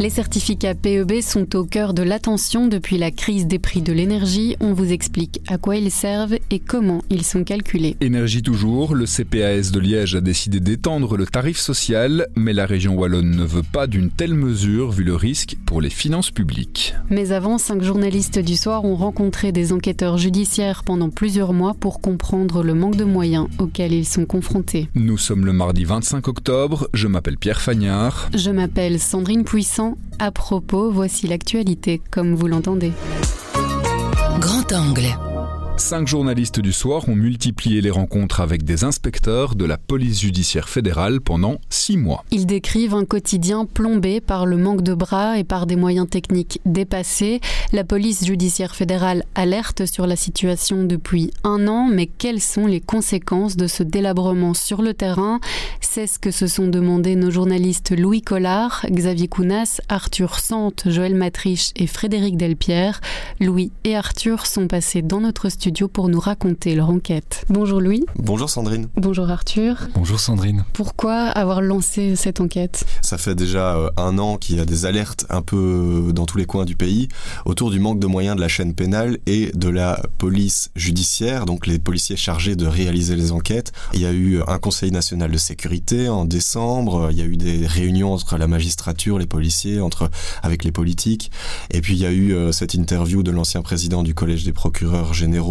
Les certificats PEB sont au cœur de l'attention depuis la crise des prix de l'énergie. On vous explique à quoi ils servent et comment ils sont calculés. Énergie toujours, le CPAS de Liège a décidé d'étendre le tarif social, mais la région wallonne ne veut pas d'une telle mesure vu le risque pour les finances publiques. Mais avant, cinq journalistes du soir ont rencontré des enquêteurs judiciaires pendant plusieurs mois pour comprendre le manque de moyens auxquels ils sont confrontés. Nous sommes le mardi 25 octobre, je m'appelle Pierre Fagnard. Je m'appelle Sandrine Puissant à propos, voici l'actualité comme vous l'entendez. Grand angle. Cinq journalistes du soir ont multiplié les rencontres avec des inspecteurs de la police judiciaire fédérale pendant six mois. Ils décrivent un quotidien plombé par le manque de bras et par des moyens techniques dépassés. La police judiciaire fédérale alerte sur la situation depuis un an, mais quelles sont les conséquences de ce délabrement sur le terrain? C'est ce que se sont demandé nos journalistes Louis Collard, Xavier Counas, Arthur Sante, Joël Matriche et Frédéric Delpierre. Louis et Arthur sont passés dans notre studio pour nous raconter leur enquête. Bonjour Louis. Bonjour Sandrine. Bonjour Arthur. Bonjour Sandrine. Pourquoi avoir lancé cette enquête? Ça fait déjà euh, un an qu'il y a des alertes un peu euh, dans tous les coins du pays autour du manque de moyens de la chaîne pénale et de la police judiciaire, donc les policiers chargés de réaliser les enquêtes. Il y a eu un Conseil national de sécurité en décembre, il y a eu des réunions entre la magistrature, les policiers, entre avec les politiques, et puis il y a eu euh, cette interview de l'ancien président du Collège des procureurs généraux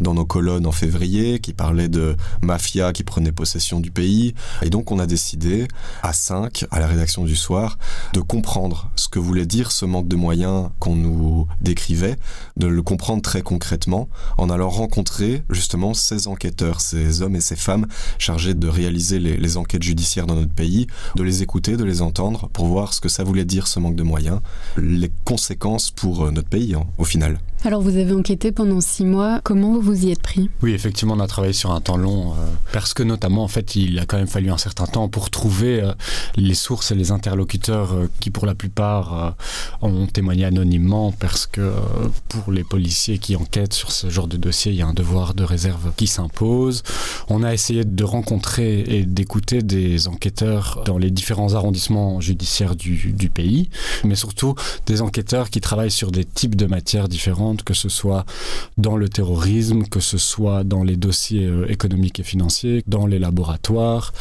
dans nos colonnes en février qui parlait de mafia qui prenait possession du pays. Et donc on a décidé, à 5, à la rédaction du soir, de comprendre ce que voulait dire ce manque de moyens qu'on nous décrivait, de le comprendre très concrètement en allant rencontrer justement ces enquêteurs, ces hommes et ces femmes chargés de réaliser les, enquêtes judiciaires dans notre pays, de les écouter, de les entendre pour voir ce que ça voulait dire ce manque de moyens, les conséquences pour euh, notre pays hein, au final. Alors vous avez enquêté pendant six mois. Comment vous vous y êtes pris? Oui, effectivement, on a travaillé sur un temps long euh, parce que notamment, en fait, il a quand même fallu un certain temps pour trouver euh, les sources et les interlocuteurs euh, qui, pour la plupart, ont témoigné anonymement parce que pour les policiers qui enquêtent sur ce genre de dossier, il y a un devoir de réserve qui s'impose. On a essayé de rencontrer et d'écouter des enquêteurs dans les différents arrondissements judiciaires du, du pays, mais surtout des enquêteurs qui travaillent sur des types de matières différentes que ce soit dans le terrorisme, que ce soit dans les dossiers euh, économiques et financiers, dans les laboratoires,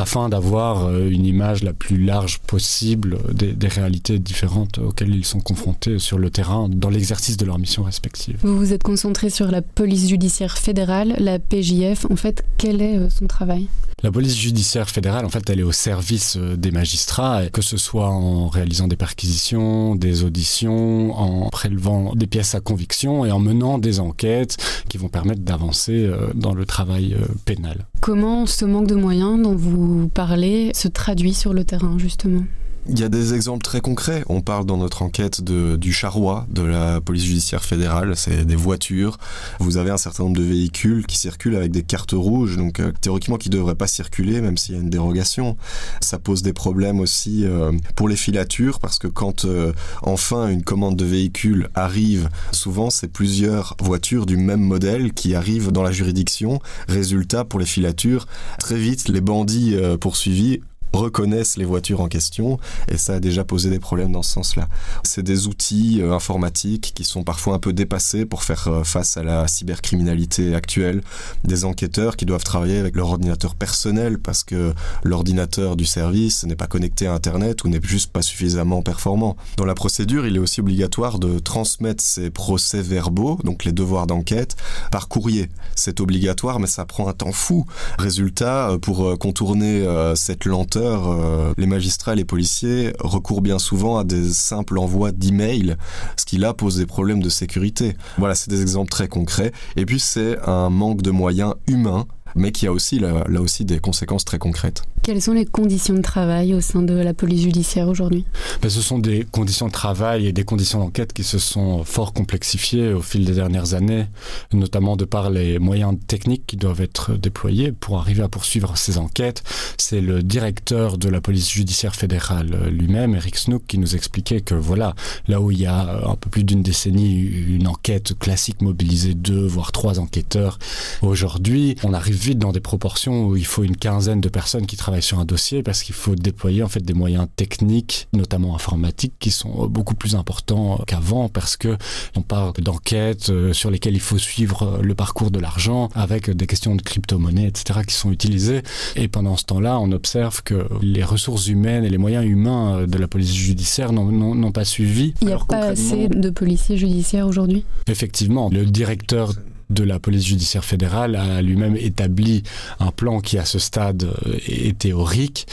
afin d'avoir euh, une image la plus large possible des, des, réalités différentes auxquelles ils sont confrontés sur le terrain dans l'exercice de leurs missions respectives. Vous vous êtes concentré sur la police judiciaire fédérale, la PJF. En fait, quel est euh, son travail? La police judiciaire fédérale, en fait, elle est au service des magistrats, que ce soit en réalisant des perquisitions, des auditions, en prélevant des pièces sa conviction et en menant des enquêtes qui vont permettre d'avancer euh, dans le travail euh, pénal. Comment ce manque de moyens dont vous parlez se traduit sur le terrain justement? Il y a des exemples très concrets. On parle dans notre enquête de, du charroi de la police judiciaire fédérale. C'est des voitures. Vous avez un certain nombre de véhicules qui circulent avec des cartes rouges, donc euh, théoriquement qui ne devraient pas circuler, même s'il y a une dérogation. Ça pose des problèmes aussi euh, pour les filatures, parce que quand euh, enfin une commande de véhicule arrive, souvent c'est plusieurs voitures du même modèle qui arrivent dans la juridiction. Résultat, pour les filatures, très vite, les bandits poursuivis reconnaissent les voitures en question et ça a déjà posé des problèmes dans ce sens-là. C'est des outils euh, informatiques qui sont parfois un peu dépassés pour faire euh, face à la cybercriminalité actuelle, des enquêteurs qui doivent travailler avec leur ordinateur personnel parce que l'ordinateur du service n'est pas connecté à Internet ou n'est juste pas suffisamment performant. Dans la procédure, il est aussi obligatoire de transmettre ces procès verbaux, donc les devoirs d'enquête, par courrier. C'est obligatoire mais ça prend un temps fou. Résultat, euh, pour contourner cette lenteur, euh, les magistrats et les policiers recourent bien souvent à des simples envois d'emails, ce qui là pose des problèmes de sécurité. Voilà, c'est des exemples très concrets. Et puis c'est un manque de moyens humains mais qui a aussi là, aussi des conséquences très concrètes. Quelles sont les conditions de travail au sein de la police judiciaire aujourd'hui? Ben, Ce sont des conditions de travail et des conditions d'enquête qui se sont fort complexifiées au fil des dernières années, notamment de par les moyens techniques qui doivent être déployés pour arriver à poursuivre ces enquêtes. C'est le directeur de la police judiciaire fédérale lui-même, Eric Snook, qui nous expliquait que voilà, là où il y a un peu plus d'une décennie une enquête classique mobilisait deux voire trois enquêteurs, aujourd'hui on arrive vite dans des proportions où il faut une quinzaine de personnes qui travaillent sur un dossier parce qu'il faut déployer en fait des moyens techniques, notamment informatiques, qui sont beaucoup plus importants qu'avant parce que on parle d'enquêtes euh, sur lesquelles il faut suivre euh, le parcours de l'argent avec des questions de crypto-monnaie, etc., qui sont utilisées. Et pendant ce temps-là, on observe que les ressources humaines et les moyens humains euh, de la police judiciaire n'ont pas suivi. Il n'y a pas assez de policiers judiciaires aujourd'hui? Effectivement, le directeur de la police judiciaire fédérale a lui-même établi un plan qui à ce stade euh, est théorique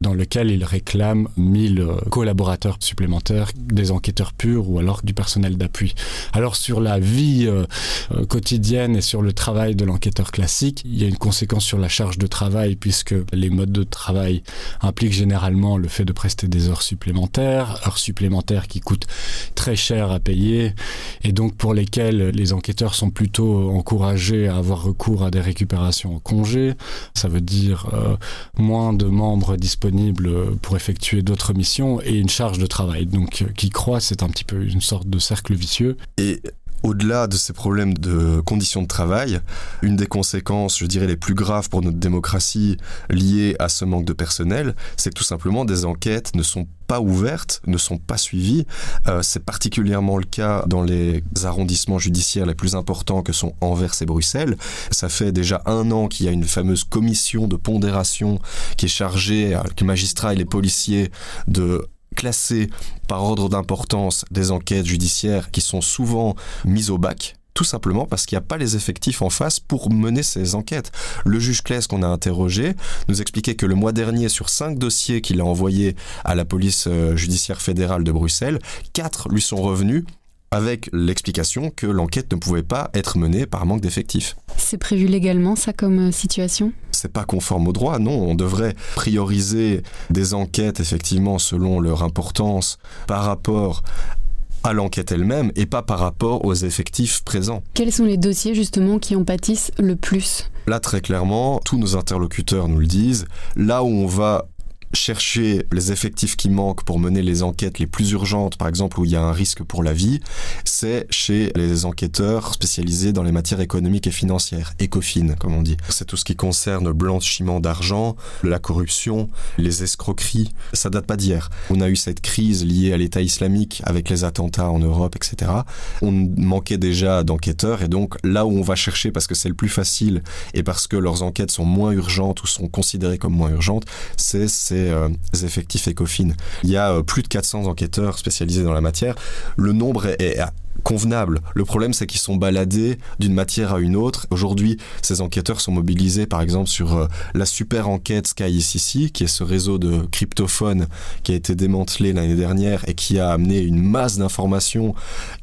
dans lequel il réclame 1000 euh, collaborateurs supplémentaires, des enquêteurs purs ou alors du personnel d'appui. Alors sur la vie euh, euh, quotidienne et sur le travail de l'enquêteur classique, il y a une conséquence sur la charge de travail puisque les modes de travail impliquent généralement le fait de prester des heures supplémentaires, heures supplémentaires qui coûtent très cher à payer et donc pour lesquelles les enquêteurs sont plutôt encouragés à avoir recours à des récupérations en congé. Ça veut dire moins de membres disponibles pour effectuer d'autres missions et une charge de travail. Donc, euh, qui croît, c'est un petit peu une sorte de cercle vicieux. Et au-delà de ces problèmes de conditions de travail, une des conséquences, je dirais, les plus graves pour notre démocratie liées à ce manque de personnel, c'est que tout simplement des enquêtes ne sont pas ouvertes, ne sont pas suivies. Euh, c'est particulièrement le cas dans les arrondissements judiciaires les plus importants que sont Anvers et Bruxelles. Ça fait déjà un an qu'il y a une fameuse commission de pondération qui est chargée, avec les magistrats et les policiers, de classer par ordre d'importance des enquêtes judiciaires qui sont souvent mises au bac tout simplement parce qu'il n'y a pas les effectifs en face pour mener ces enquêtes. Le juge Claes qu'on a interrogé nous expliquait que le mois dernier, sur cinq dossiers qu'il a envoyés à la police euh, judiciaire fédérale de Bruxelles, quatre lui sont revenus avec l'explication que l'enquête ne pouvait pas être menée par manque d'effectifs. C'est prévu légalement ça comme euh, situation? C'est pas conforme au droit, non. On devrait prioriser des enquêtes effectivement selon leur importance par rapport à l'enquête elle-même et pas par rapport aux effectifs présents. Quels sont les dossiers justement qui en pâtissent le plus? Là très clairement, tous nos interlocuteurs nous le disent, là où on va chercher les effectifs qui manquent pour mener les enquêtes les plus urgentes, par exemple où il y a un risque pour la vie, c'est chez les enquêteurs spécialisés dans les matières économiques et financières, ECOFIN comme on dit. C'est tout ce qui concerne le blanchiment d'argent, la corruption, les escroqueries. Ça date pas d'hier. On a eu cette crise liée à l'État islamique avec les attentats en Europe, etc. On manquait déjà d'enquêteurs et donc là où on va chercher parce que c'est le plus facile et parce que leurs enquêtes sont moins urgentes ou sont considérées comme moins urgentes, c'est euh, effectifs ECOFIN. Il y a euh, plus de 400 enquêteurs spécialisés dans la matière. Le nombre est convenable. Le problème, c'est qu'ils sont baladés d'une matière à une autre. Aujourd'hui, ces enquêteurs sont mobilisés, par exemple, sur euh, la super enquête SkyICC, qui est ce réseau de cryptophones qui a été démantelé l'année dernière et qui a amené une masse d'informations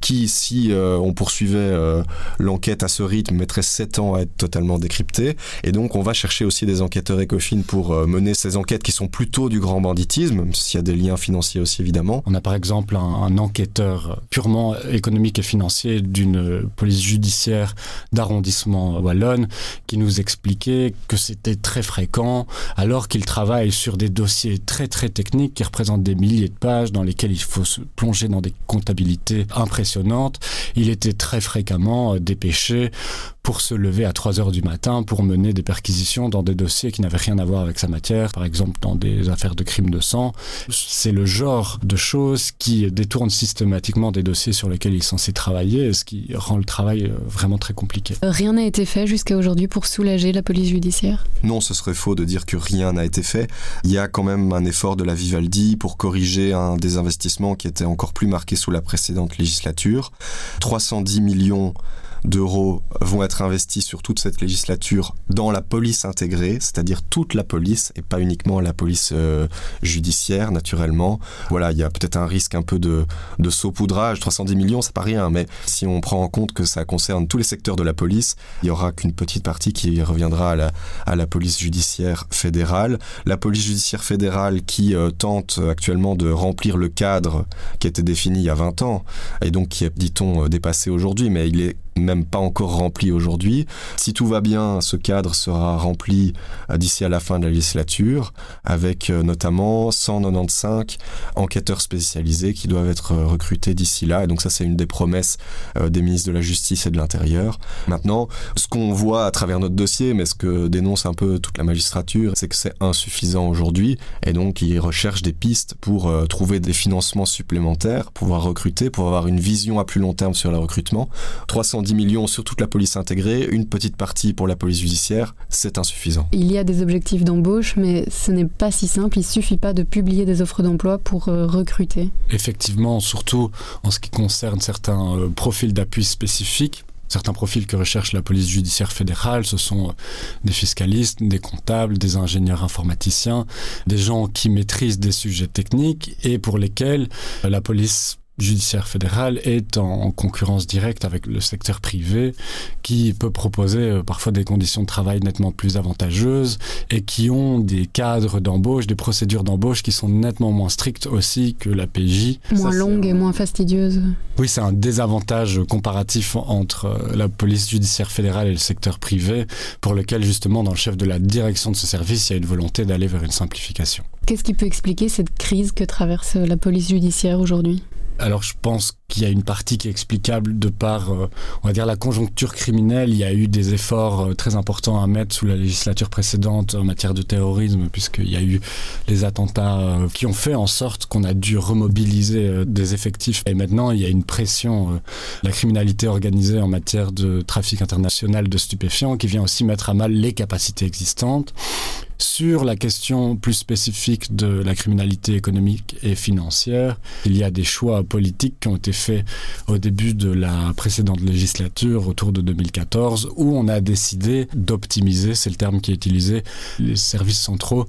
qui, si euh, on poursuivait euh, l'enquête à ce rythme, mettrait 7 ans à être totalement décryptée. Et donc, on va chercher aussi des enquêteurs ECOFIN pour mener ces enquêtes qui sont plutôt du grand banditisme, s'il y a des liens financiers aussi, évidemment. On a par exemple un enquêteur purement économique et financier d'une police judiciaire d'arrondissement wallonne qui nous expliquait que c'était très fréquent alors qu'il travaille sur des dossiers très très techniques qui représentent des milliers de pages dans lesquels il faut se plonger dans des comptabilités impressionnantes. Il était très fréquemment dépêché pour se lever à 3 heures du matin pour mener des perquisitions dans des dossiers qui n'avaient rien à voir avec sa matière, par exemple dans des affaires de crimes de sang. C'est le genre de choses qui détournent systématiquement des dossiers sur lesquels il est censé travailler, ce qui rend le travail euh, vraiment très compliqué. Rien n'a été fait jusqu'à aujourd'hui pour soulager la police judiciaire? Non, ce serait faux de dire que rien n'a été fait. Il y a quand même un effort de la Vivaldi pour corriger un des investissements qui était encore plus marqué sous la précédente législature. 310 millions d'euros vont être investis sur toute cette législature dans la police intégrée, c'est-à-dire toute la police et pas uniquement la police euh, judiciaire, naturellement. Voilà, il y a peut-être un risque un peu de, de saupoudrage. 310 millions, c'est pas rien, mais si on prend en compte que ça concerne tous les secteurs de la police, il y aura qu'une petite partie qui reviendra à la, à la police judiciaire fédérale. La police judiciaire fédérale qui euh, tente actuellement de remplir le cadre qui était défini il y a 20 ans et donc qui est, dit-on, euh, dépassé aujourd'hui, mais il est même pas encore rempli aujourd'hui. Si tout va bien, ce cadre sera rempli euh, d'ici à la fin de la législature, avec euh, notamment 195 enquêteurs spécialisés qui doivent être euh, recrutés d'ici là. Et donc ça, c'est une des promesses des ministres de la Justice et de l'Intérieur. Maintenant, ce qu'on voit à travers notre dossier, mais ce que dénonce un peu toute la magistrature, c'est que c'est insuffisant aujourd'hui. Et donc, ils recherchent des pistes pour trouver des financements supplémentaires, pouvoir recruter, pour avoir une vision à plus long terme sur le recrutement. 300 10 millions sur toute la police intégrée, une petite partie pour la police judiciaire, c'est insuffisant. Il y a des objectifs d'embauche, mais ce n'est pas si simple. Il ne suffit pas de publier des offres d'emploi pour euh, recruter. Effectivement, surtout en ce qui concerne certains euh, profils d'appui spécifiques. Certains profils que recherche la police judiciaire fédérale, ce sont euh, des fiscalistes, des comptables, des ingénieurs informaticiens, des gens qui maîtrisent des sujets techniques et pour lesquels la police judiciaire fédéral est en, concurrence directe avec le secteur privé qui peut proposer euh, parfois des conditions de travail nettement plus avantageuses et qui ont des cadres d'embauche, des procédures d'embauche qui sont nettement moins strictes aussi que la PJ. Moins longues et moins fastidieuses. Oui, c'est un désavantage comparatif entre euh, la police judiciaire fédérale et le secteur privé pour lequel justement dans le chef de la direction de ce service, il y a une volonté d'aller vers une simplification. Qu'est-ce qui peut expliquer cette crise que traverse la police judiciaire aujourd'hui? Alors je pense qu'il y a une partie qui est explicable de par, euh, on va dire, la conjoncture criminelle. Il y a eu des efforts euh, très importants à mettre sous la législature précédente en matière de terrorisme, puisqu'il y a eu les attentats euh, qui ont fait en sorte qu'on a dû remobiliser des effectifs. Et maintenant, il y a une pression, la criminalité organisée en matière de trafic international de stupéfiants, qui vient aussi mettre à mal les capacités existantes. Sur la question plus spécifique de la criminalité économique et financière, il y a des choix politiques qui ont été faits au début de la précédente législature, autour de 2014, où on a décidé d'optimiser, c'est le terme qui est utilisé, les services centraux.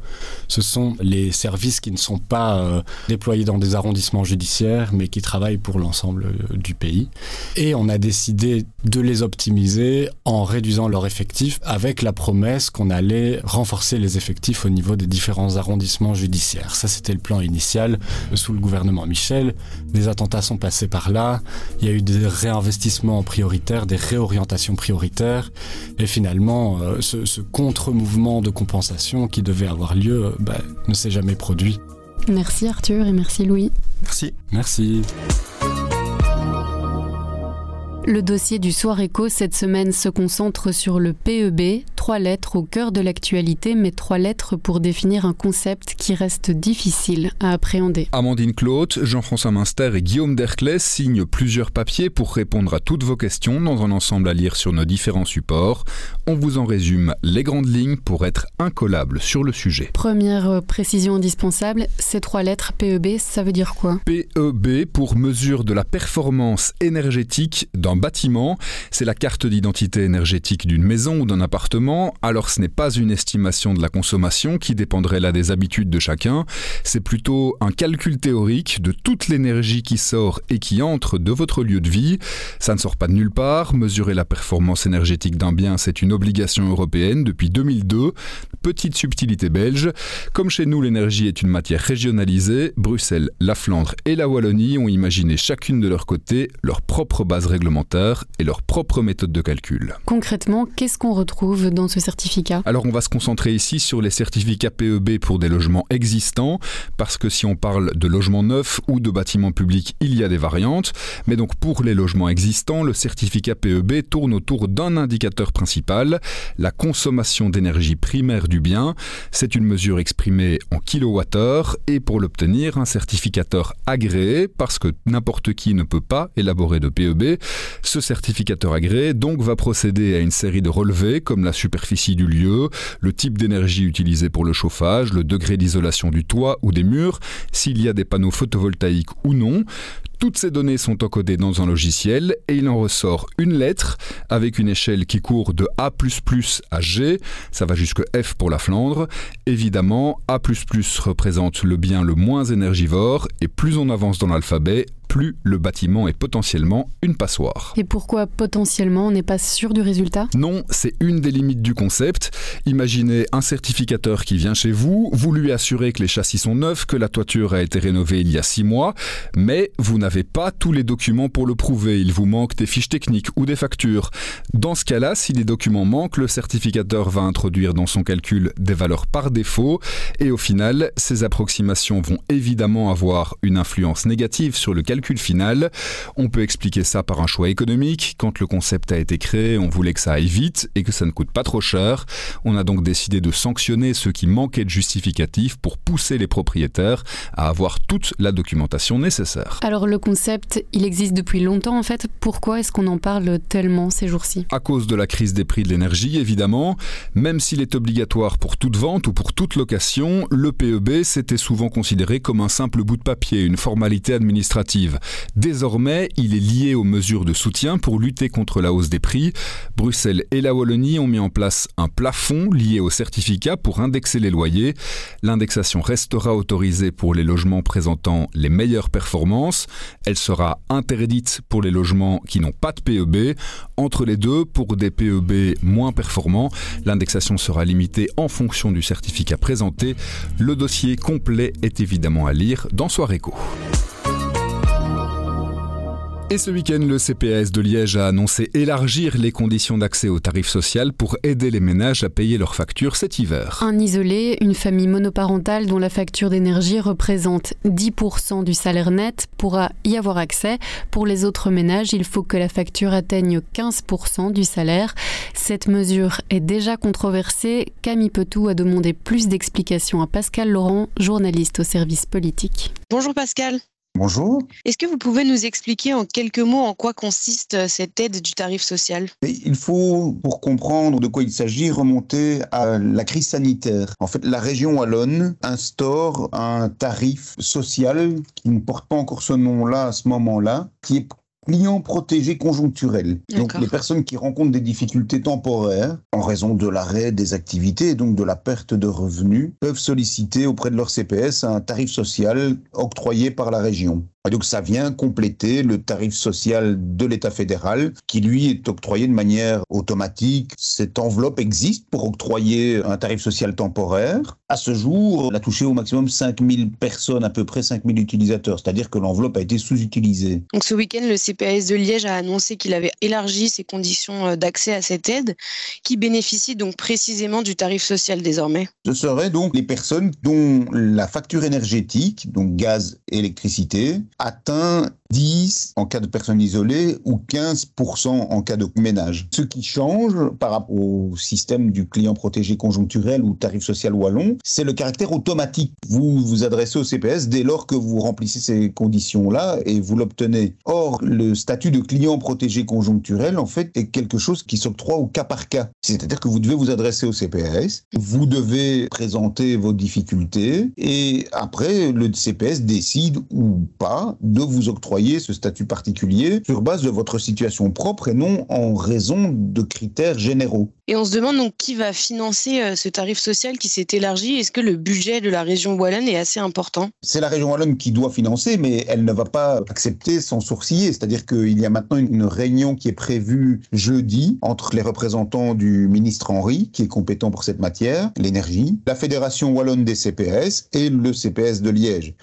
Ce sont les services qui ne sont pas euh, déployés dans des arrondissements judiciaires, mais qui travaillent pour l'ensemble euh, du pays. Et on a décidé de les optimiser en réduisant leur effectif avec la promesse qu'on allait renforcer les effectifs au niveau des différents arrondissements judiciaires. Ça, c'était le plan initial sous le gouvernement Michel. Des attentats sont passés par là. Il y a eu des réinvestissements prioritaires, des réorientations prioritaires. Et finalement, euh, ce, contre-mouvement de compensation qui devait avoir lieu bah, ne s'est jamais produit. Merci Arthur et merci Louis. Merci. Merci. Le dossier du Soir Éco cette semaine se concentre sur le PEB, trois lettres au cœur de l'actualité, mais trois lettres pour définir un concept qui reste difficile à appréhender. Amandine Claude, Jean-François Minster et Guillaume Derclès signent plusieurs papiers pour répondre à toutes vos questions dans un ensemble à lire sur nos différents supports. On vous en résume les grandes lignes pour être incollable sur le sujet. Première précision indispensable, ces trois lettres PEB, ça veut dire quoi? PEB pour mesure de la performance énergétique d'un bâtiment, c'est la carte d'identité énergétique d'une maison ou d'un appartement, alors ce n'est pas une estimation de la consommation qui dépendrait là des habitudes de chacun, c'est plutôt un calcul théorique de toute l'énergie qui sort et qui entre de votre lieu de vie. Ça ne sort pas de nulle part, mesurer la performance énergétique d'un bien, c'est une obligation européenne depuis 2002. Petite subtilité belge, comme chez nous l'énergie est une matière régionalisée, Bruxelles, la Flandre et la Wallonie ont imaginé chacune de leur côté leur propre base réglementaire et leur propre méthode de calcul. Concrètement, qu'est-ce qu'on retrouve dans ce certificat? Alors on va se concentrer ici sur les certificats PEB pour des logements existants, parce que si on parle de logements neufs ou de bâtiments publics, il y a des variantes. Mais donc pour les logements existants, le certificat PEB tourne autour d'un indicateur principal, la consommation d'énergie primaire du bien. C'est une mesure exprimée en kilowattheure et pour l'obtenir, un certificateur agréé, parce que n'importe qui ne peut pas élaborer de PEB, ce certificateur agréé donc va procéder à une série de relevés comme la superficie du lieu, le type d'énergie utilisée pour le chauffage, le degré d'isolation du toit ou des murs, s'il y a des panneaux photovoltaïques ou non. Toutes ces données sont encodées dans un logiciel et il en ressort une lettre avec une échelle qui court de A à G, ça va jusque F pour la Flandre. Évidemment, A représente le bien le moins énergivore et plus on avance dans l'alphabet, plus le bâtiment est potentiellement une passoire. Et pourquoi potentiellement on n'est pas sûr du résultat? Non, c'est une des limites du concept. Imaginez un certificateur qui vient chez vous, vous lui assurez que les châssis sont neufs, que la toiture a été rénovée il y a six mois, mais vous n'avez pas tous les documents pour le prouver. Il vous manque des fiches techniques ou des factures. Dans ce cas-là, si les documents manquent, le certificateur va introduire dans son calcul des valeurs par défaut et au final, ces approximations vont évidemment avoir une influence négative sur le calcul calcul final. On peut expliquer ça par un choix économique. Quand le concept a été créé, on voulait que ça aille vite et que ça ne coûte pas trop cher. On a donc décidé de sanctionner ceux qui manquaient de justificatifs pour pousser les propriétaires à avoir toute la documentation nécessaire. Alors le concept, il existe depuis longtemps en fait. Pourquoi est-ce qu'on en parle tellement ces jours-ci? À cause de la crise des prix de l'énergie, évidemment. Même s'il est obligatoire pour toute vente ou pour toute location, le PEB s'était souvent considéré comme un simple bout de papier, une formalité administrative. Désormais, il est lié aux mesures de soutien pour lutter contre la hausse des prix. Bruxelles et la Wallonie ont mis en place un plafond lié au certificat pour indexer les loyers. L'indexation restera autorisée pour les logements présentant les meilleures performances. Elle sera interdite pour les logements qui n'ont pas de PEB. Entre les deux, pour des PEB moins performants, l'indexation sera limitée en fonction du certificat présenté. Le dossier complet est évidemment à lire dans Soiréco. Et ce week-end, le CPS de Liège a annoncé élargir les conditions d'accès au tarif social pour aider les ménages à payer leurs factures cet hiver. Un isolé, une famille monoparentale dont la facture d'énergie représente 10% du salaire net pourra y avoir accès. Pour les autres ménages, il faut que la facture atteigne 15% du salaire. Cette mesure est déjà controversée. Camille Petou a demandé plus d'explications à Pascal Laurent, journaliste au service politique. Bonjour Pascal. Bonjour. Est-ce que vous pouvez nous expliquer en quelques mots en quoi consiste euh, cette aide du tarif social? Il faut, pour comprendre de quoi il s'agit, remonter à la crise sanitaire. En fait, la région wallonne instaure un tarif social qui ne porte pas encore ce nom-là à ce moment-là, qui est clients protégés conjoncturels. Donc les personnes qui rencontrent des difficultés temporaires en raison de l'arrêt des activités et donc de la perte de revenus peuvent solliciter auprès de leur CPS un tarif social octroyé par la région. Et donc ça vient compléter le tarif social de l'État fédéral qui lui est octroyé de manière automatique. Cette enveloppe existe pour octroyer un tarif social temporaire. À ce jour, elle a touché au maximum 5000 personnes, à peu près 5000 utilisateurs, c'est-à-dire que l'enveloppe a été sous-utilisée. Donc ce week-end, le CPAS de Liège a annoncé qu'il avait élargi ses conditions euh, d'accès à cette aide qui bénéficie donc précisément du tarif social désormais. Ce seraient donc les personnes dont la facture énergétique, donc gaz et électricité, atteint 10 en cas de personnes isolées ou 15% en cas de ménage. Ce qui change par rapport au système du client protégé conjoncturel ou tarif social wallon, c'est le caractère automatique. Vous vous adressez au CPS dès lors que vous remplissez ces conditions-là et vous l'obtenez. Or, le statut de client protégé conjoncturel, en fait, est quelque chose qui s'octroie au cas par cas. C'est-à-dire que vous devez vous adresser au CPS, vous devez présenter vos difficultés et après, le CPS décide ou pas de vous octroyer ce statut particulier sur base de votre situation propre et non en raison de critères généraux. Et on se demande donc qui va financer euh, ce tarif social qui s'est élargi. Est-ce que le budget de la région wallonne est assez important? C'est la région wallonne qui doit financer, mais elle ne va pas accepter sans sourciller. C'est-à-dire qu'il y a maintenant une réunion qui est prévue jeudi entre les représentants du ministre Henri, qui est compétent pour cette matière, l'énergie, la Fédération wallonne des CPS et le CPS de Liège.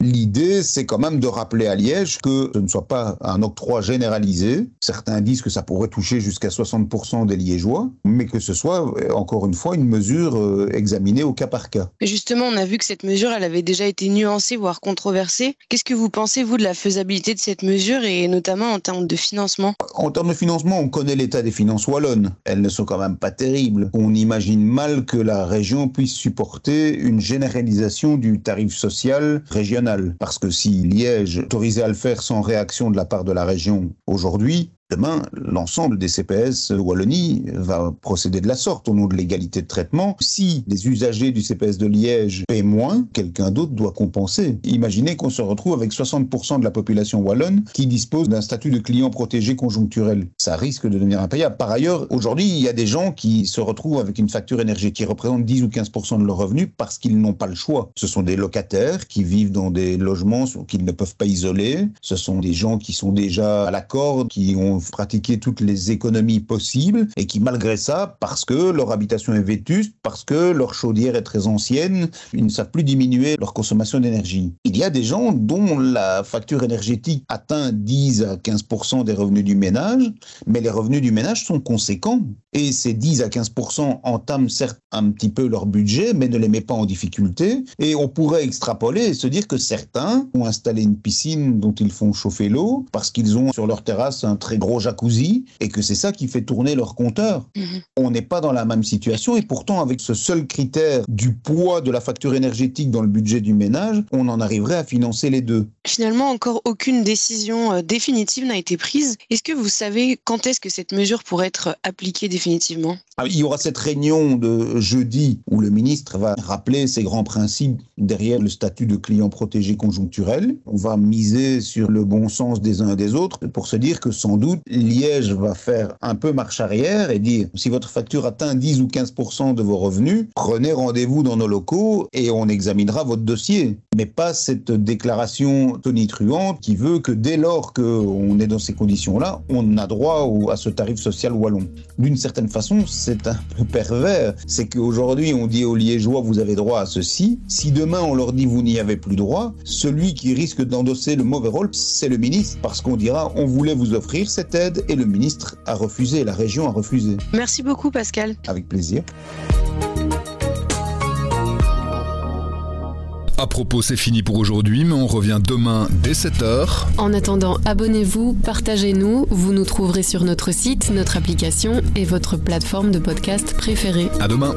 L'idée, c'est quand même de rappeler à Liège que ce ne soit pas un octroi généralisé. Certains disent que ça pourrait toucher jusqu'à 60% des Liégeois, mais que ce soit, encore une fois, une mesure euh, examinée au cas par cas. Justement, on a vu que cette mesure, elle avait déjà été nuancée, voire controversée. Qu'est-ce que vous pensez, vous, de la faisabilité de cette mesure et notamment en termes de financement? En termes de financement, on connaît l'état des finances wallonnes. Elles ne sont quand même pas terribles. On imagine mal que la région puisse supporter une généralisation du tarif social régional parce que si Liège autorisait à le faire sans réaction de la part de la région aujourd'hui, Demain, l'ensemble des CPS Wallonie va procéder de la sorte au nom de l'égalité de traitement. Si les usagers du CPS de Liège paient moins, quelqu'un d'autre doit compenser. Imaginez qu'on se retrouve avec 60% de la population wallonne qui dispose d'un statut de client protégé conjoncturel. Ça risque de devenir impayable. Par ailleurs, aujourd'hui, il y a des gens qui se retrouvent avec une facture énergétique qui représente 10 ou 15% de leurs revenus parce qu'ils n'ont pas le choix. Ce sont des locataires qui vivent dans des logements qu'ils ne peuvent pas isoler. Ce sont des gens qui sont déjà à la corde, qui ont pratiquer toutes les économies possibles et qui, malgré ça, parce que leur habitation est vétuste, parce que leur chaudière est très ancienne, ils ne savent plus diminuer leur consommation d'énergie. Il y a des gens dont la facture énergétique atteint 10 à 15% des revenus du ménage, mais les revenus du ménage sont conséquents. Et ces 10 à 15% entament certes un petit peu leur budget, mais ne les met pas en difficulté. Et on pourrait extrapoler et se dire que certains ont installé une piscine dont ils font chauffer l'eau parce qu'ils ont sur leur terrasse un très gros jacuzzi et que c'est ça qui fait tourner leur compteur. Mhm. On n'est pas dans la même situation et pourtant avec ce seul critère du poids de la facture énergétique dans le budget du ménage, on en arriverait à financer les deux. Finalement, encore aucune décision euh, définitive n'a été prise. Est-ce que vous savez quand est-ce que cette mesure pourrait être appliquée définitivement? Ah, Il y aura cette réunion de jeudi où le ministre va rappeler ses grands principes derrière le statut de client protégé conjoncturel. On va miser sur le bon sens des uns et des autres pour se dire que sans doute Liège va faire un peu marche arrière et dire si votre facture atteint 10 ou 15% de vos revenus, prenez rendez-vous dans nos locaux et on examinera votre dossier. Mais pas cette déclaration tonitruante qui veut que dès lors qu'on est dans ces conditions-là, on a droit à ce tarif social wallon. D'une certaine façon, c'est un peu pervers. C'est qu'aujourd'hui, on dit aux Liégeois, vous avez droit à ceci. Si demain, on leur dit, vous n'y avez plus droit, celui qui risque d'endosser le mauvais rôle, c'est le ministre, parce qu'on dira, on voulait vous offrir cette aide et le ministre a refusé, la région a refusé. Merci beaucoup Pascal. Avec plaisir. À propos, c'est fini pour aujourd'hui, mais on revient demain dès 7h. En attendant, abonnez-vous, partagez-nous. Vous nous trouverez sur notre site, notre application et votre plateforme de podcast préférée. À demain.